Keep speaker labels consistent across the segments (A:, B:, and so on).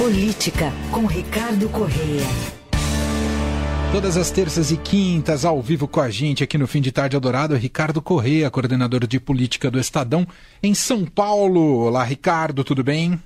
A: Política, com Ricardo Correia.
B: Todas as terças e quintas, ao vivo com a gente aqui no Fim de Tarde Adorado, Ricardo Correia, coordenador de política do Estadão, em São Paulo. Olá, Ricardo, tudo bem?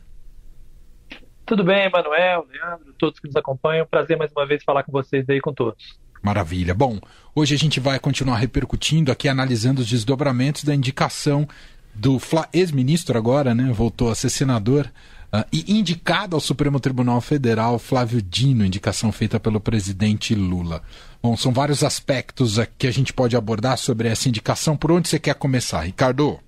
C: Tudo bem, Manuel, Leandro, todos que nos acompanham. Prazer mais uma vez falar com vocês aí, com todos.
B: Maravilha. Bom, hoje a gente vai continuar repercutindo aqui, analisando os desdobramentos da indicação do ex-ministro agora, né? Voltou a ser senador Uh, e indicado ao Supremo Tribunal Federal Flávio Dino, indicação feita pelo presidente Lula. Bom, são vários aspectos que a gente pode abordar sobre essa indicação. Por onde você quer começar, Ricardo?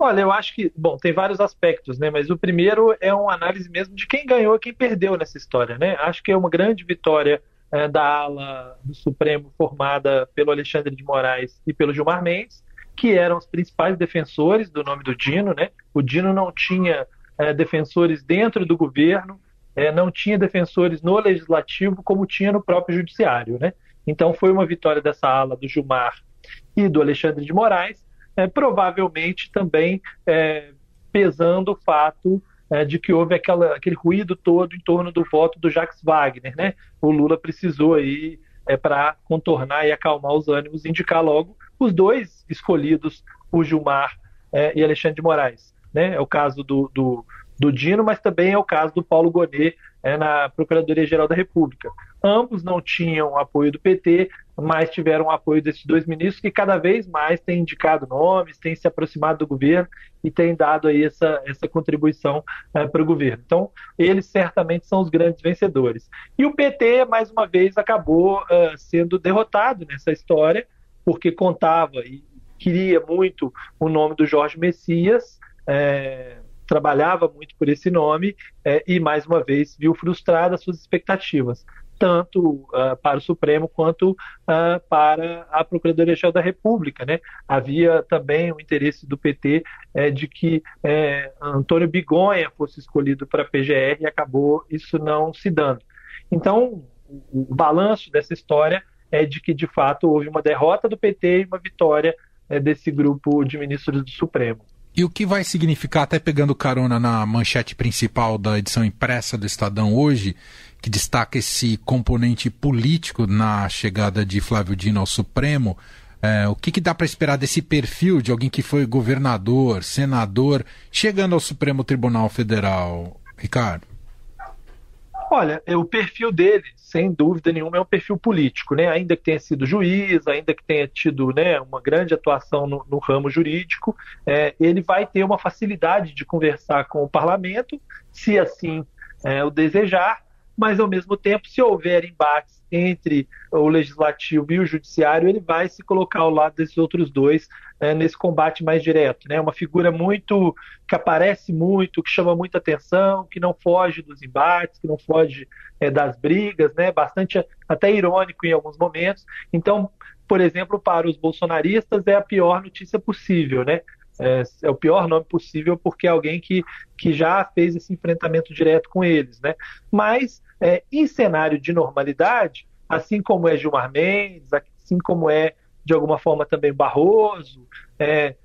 C: Olha, eu acho que, bom, tem vários aspectos, né? Mas o primeiro é uma análise mesmo de quem ganhou e quem perdeu nessa história, né? Acho que é uma grande vitória é, da ala do Supremo formada pelo Alexandre de Moraes e pelo Gilmar Mendes que eram os principais defensores do nome do Dino. Né? O Dino não tinha é, defensores dentro do governo, é, não tinha defensores no legislativo, como tinha no próprio judiciário. Né? Então foi uma vitória dessa ala do Gilmar e do Alexandre de Moraes, é, provavelmente também pesando o fato de que houve aquela, aquele ruído todo em torno do voto do Jacques Wagner. Né? O Lula precisou aí é, para contornar e acalmar os ânimos, indicar logo os dois escolhidos, o Gilmar é, e Alexandre de Moraes. Né? É o caso do, do, do, Dino, mas também é o caso do Paulo Gonet é, na Procuradoria-Geral da República. Ambos não tinham apoio do PT, mas tiveram apoio desses dois ministros que cada vez mais têm indicado nomes, têm se aproximado do governo e têm dado aí essa, essa contribuição é, para o governo. Então, eles certamente são os grandes vencedores. E o PT, mais uma vez, acabou uh, sendo derrotado nessa história, porque contava e queria muito o nome do Jorge Messias, é, trabalhava muito por esse nome é, e, mais uma vez, viu frustradas suas expectativas, tanto uh, para o Supremo quanto uh, para a Procuradoria-Geral da República. Né? Havia também o interesse do PT é, de que é, Antônio Bigonha fosse escolhido para a PGR e acabou isso não se dando. Então, o, o balanço dessa história é de que, de fato, houve uma derrota do PT e uma vitória é, desse grupo de ministros do Supremo.
B: E o que vai significar, até pegando carona na manchete principal da edição impressa do Estadão hoje, que destaca esse componente político na chegada de Flávio Dino ao Supremo, é, o que, que dá para esperar desse perfil de alguém que foi governador, senador, chegando ao Supremo Tribunal Federal, Ricardo?
C: Olha, é, o perfil dele, sem dúvida nenhuma, é um perfil político, né? Ainda que tenha sido juiz, ainda que tenha tido né, uma grande atuação no, no ramo jurídico, é, ele vai ter uma facilidade de conversar com o parlamento, se assim é, o desejar, mas ao mesmo tempo, se houver embates entre o legislativo e o judiciário, ele vai se colocar ao lado desses outros dois é, nesse combate mais direto. Né? Uma figura muito que aparece muito, que chama muita atenção, que não foge dos embates, que não foge é, das brigas, né? bastante até irônico em alguns momentos. Então, por exemplo, para os bolsonaristas é a pior notícia possível, né? É, é, o pior nome possível porque é alguém que, que já fez esse enfrentamento direto com eles, né? Mas é, em cenário de normalidade, assim como é Gilmar Mendes, assim como é de alguma forma também Barroso, é,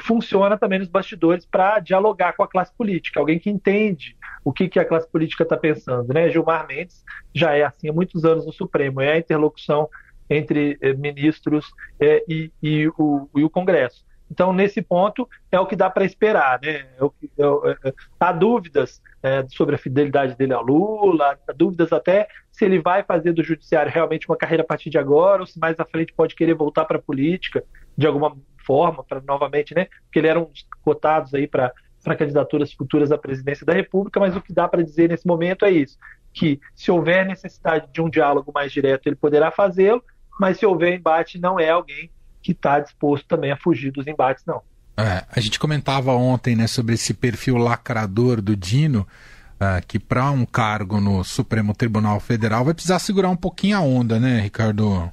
C: funciona também nos bastidores para dialogar com a classe política, alguém que entende o que, que a classe política está pensando, né? Gilmar Mendes já é assim há muitos anos no Supremo, é a interlocução entre eh, ministros eh, e, e, o, e o Congresso. Então, nesse ponto, é o que dá para esperar. Né? É é, é, há dúvidas é, sobre a fidelidade dele ao Lula, há dúvidas até se ele vai fazer do judiciário realmente uma carreira a partir de agora, ou se mais à frente pode querer voltar para a política de alguma forma, para novamente, né? Porque ele era um dos cotados para candidaturas futuras à presidência da República, mas o que dá para dizer nesse momento é isso: que se houver necessidade de um diálogo mais direto, ele poderá fazê-lo, mas se houver embate, não é alguém que está disposto também a fugir dos embates, não.
B: É, a gente comentava ontem né, sobre esse perfil lacrador do Dino, uh, que para um cargo no Supremo Tribunal Federal vai precisar segurar um pouquinho a onda, né, Ricardo?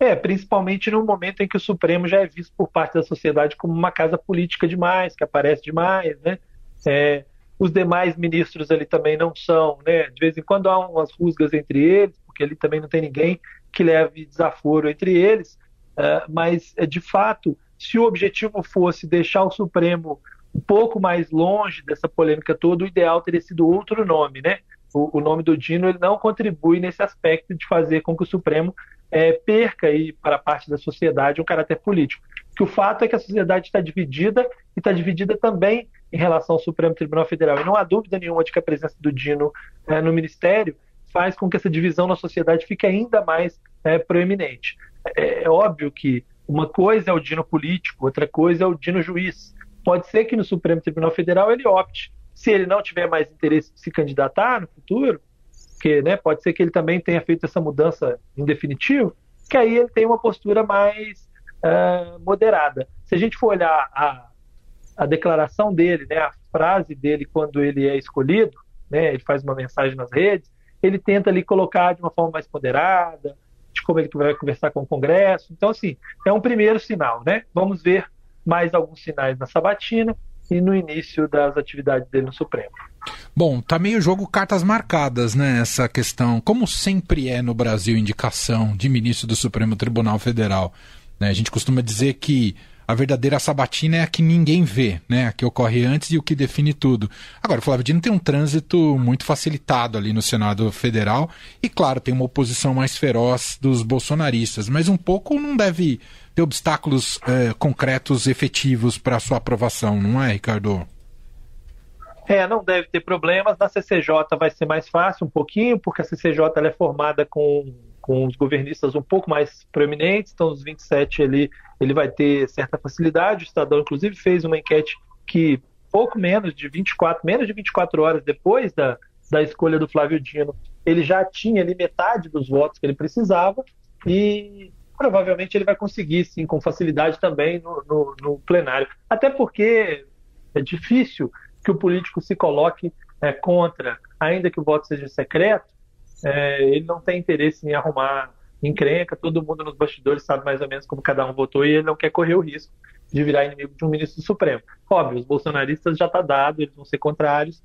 C: É, principalmente no momento em que o Supremo já é visto por parte da sociedade como uma casa política demais, que aparece demais, né? É, os demais ministros ali também não são, né? De vez em quando há umas rusgas entre eles, porque ali também não tem ninguém que leve desaforo entre eles. Uh, mas, é, de fato, se o objetivo fosse deixar o Supremo um pouco mais longe dessa polêmica toda, o ideal teria sido outro nome, né? O, o nome do Dino ele não contribui nesse aspecto de fazer com que o Supremo é, perca aí para parte da sociedade um caráter político. Que o fato é que a sociedade está dividida e está dividida também em relação ao Supremo Tribunal Federal. E não há dúvida nenhuma de que a presença do Dino é, no Ministério faz com que essa divisão na sociedade fique ainda mais é, proeminente. É, é óbvio que uma coisa é o Dino político, outra coisa é o Dino juiz. Pode ser que no Supremo Tribunal Federal ele opte, se ele não tiver mais interesse de se candidatar no futuro, que né, pode ser que ele também tenha feito essa mudança em definitivo, que aí ele tem uma postura mais uh, moderada. Se a gente for olhar a, a declaração dele, né, a frase dele quando ele é escolhido, né, ele faz uma mensagem nas redes, ele tenta ali colocar de uma forma mais moderada, de como ele vai conversar com o Congresso. Então, assim, é um primeiro sinal, né? Vamos ver mais alguns sinais na sabatina e no início das atividades dele no Supremo.
B: Bom, tá meio jogo cartas marcadas, né? Essa questão, como sempre é no Brasil, indicação de ministro do Supremo Tribunal Federal. Né? A gente costuma dizer que a verdadeira sabatina é a que ninguém vê, né? A que ocorre antes e o que define tudo. Agora, o Flávio Dino tem um trânsito muito facilitado ali no Senado Federal e, claro, tem uma oposição mais feroz dos bolsonaristas, mas um pouco não deve ter obstáculos é, concretos, efetivos para sua aprovação, não é, Ricardo?
C: É, não deve ter problemas. Na CCJ vai ser mais fácil um pouquinho, porque a CCJ é formada com, com os governistas um pouco mais proeminentes, então os 27 ali ele vai ter certa facilidade. O Estadão, inclusive, fez uma enquete que pouco menos de 24, menos de 24 horas depois da, da escolha do Flávio Dino, ele já tinha ali metade dos votos que ele precisava e provavelmente ele vai conseguir, sim, com facilidade também no, no, no plenário. Até porque é difícil que o político se coloque é, contra, ainda que o voto seja secreto, é, ele não tem interesse em arrumar encrenca, todo mundo nos bastidores sabe mais ou menos como cada um votou e ele não quer correr o risco de virar inimigo de um ministro Supremo. Óbvio, os bolsonaristas já está dado, eles vão ser contrários,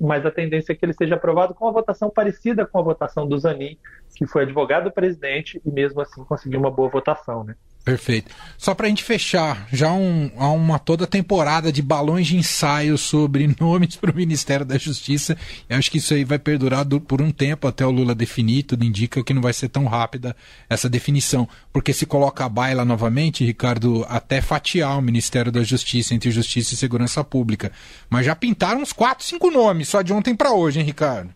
C: mas a tendência é que ele seja aprovado com uma votação parecida com a votação do Zanin, que foi advogado do presidente e mesmo assim conseguiu uma boa votação, né?
B: Perfeito. Só para a gente fechar, já um, há uma toda temporada de balões de ensaio sobre nomes para o Ministério da Justiça. Eu acho que isso aí vai perdurar do, por um tempo até o Lula definir. Tudo indica que não vai ser tão rápida essa definição. Porque se coloca a baila novamente, Ricardo, até fatiar o Ministério da Justiça entre Justiça e Segurança Pública. Mas já pintaram uns quatro, cinco nomes, só de ontem para hoje, hein, Ricardo?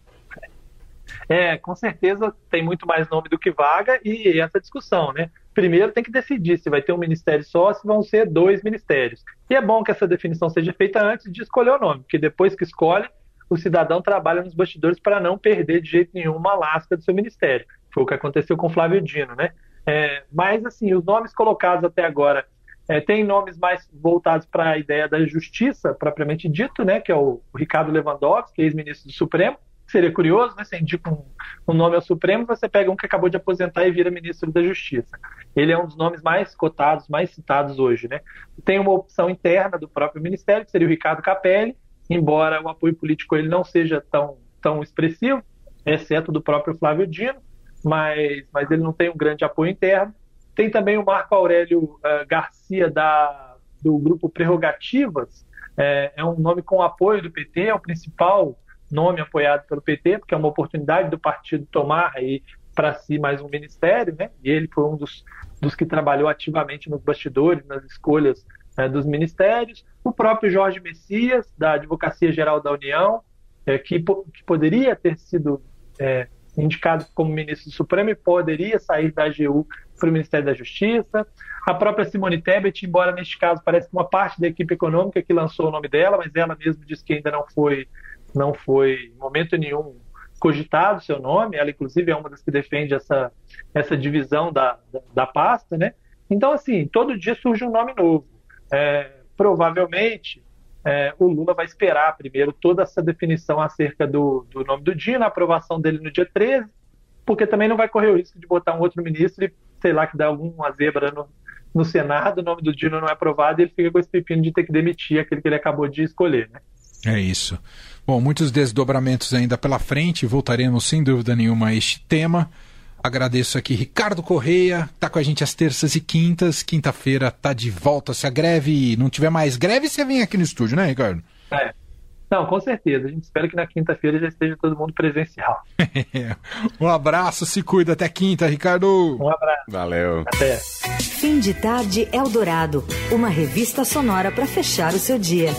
C: É, com certeza tem muito mais nome do que vaga e essa discussão, né? primeiro tem que decidir se vai ter um ministério só, se vão ser dois ministérios. E é bom que essa definição seja feita antes de escolher o nome, porque depois que escolhe, o cidadão trabalha nos bastidores para não perder de jeito nenhum uma lasca do seu ministério. Foi o que aconteceu com Flávio Dino, né? É, mas, assim, os nomes colocados até agora é, tem nomes mais voltados para a ideia da justiça, propriamente dito, né? Que é o, Ricardo Lewandowski, ex-ministro do Supremo, seria curioso, né? Você indica um, um, nome ao Supremo, você pega um que acabou de aposentar e vira ministro da Justiça. Ele é um dos nomes mais cotados, mais citados hoje, né? Tem uma opção interna do próprio Ministério, que seria o Ricardo Capelli, embora o apoio político ele não seja tão, tão expressivo, exceto do próprio Flávio Dino, mas, mas ele não tem um grande apoio interno. Tem também o Marco Aurélio uh, Garcia, da, do grupo Prerrogativas, é, é um nome com apoio do PT, é o principal nome apoiado pelo PT, porque é uma oportunidade do partido tomar aí para si mais um ministério, né? E ele foi um dos, dos que trabalhou ativamente nos bastidores, nas escolhas né, dos ministérios. O próprio Jorge Messias, da Advocacia Geral da União, é, que, que poderia ter sido é, indicado como ministro do Supremo e poderia sair da AGU para o Ministério da Justiça. A própria Simone Tebet, embora neste caso pareça uma parte da equipe econômica que lançou o nome dela, mas ela mesma disse que ainda não foi não foi em momento nenhum cogitado seu nome, ela inclusive é uma das que defende essa, essa divisão da, da, da pasta, né? Então, assim, todo dia surge um nome novo. É, provavelmente, é, o Lula vai esperar primeiro toda essa definição acerca do, do nome do dia, na aprovação dele no dia 13, porque também não vai correr o risco de botar um outro ministro e, sei lá, que dá alguma zebra no, no Senado, o nome do Dino não é aprovado e ele fica com esse pepino de ter que demitir aquele que ele acabou de escolher, né?
B: É isso. Bom, muitos desdobramentos ainda pela frente, voltaremos sem dúvida nenhuma a este tema. Agradeço aqui Ricardo Correia, tá com a gente às terças e quintas. Quinta-feira tá de volta. Se a greve não tiver mais greve, você vem aqui no estúdio, né, Ricardo?
C: É. Não, com certeza. A gente espera que na quinta-feira já esteja todo mundo presencial.
B: um abraço, se cuida. Até quinta, Ricardo.
C: Um abraço.
D: Valeu.
C: Até.
A: Fim de tarde Eldorado, uma revista sonora para fechar o seu dia.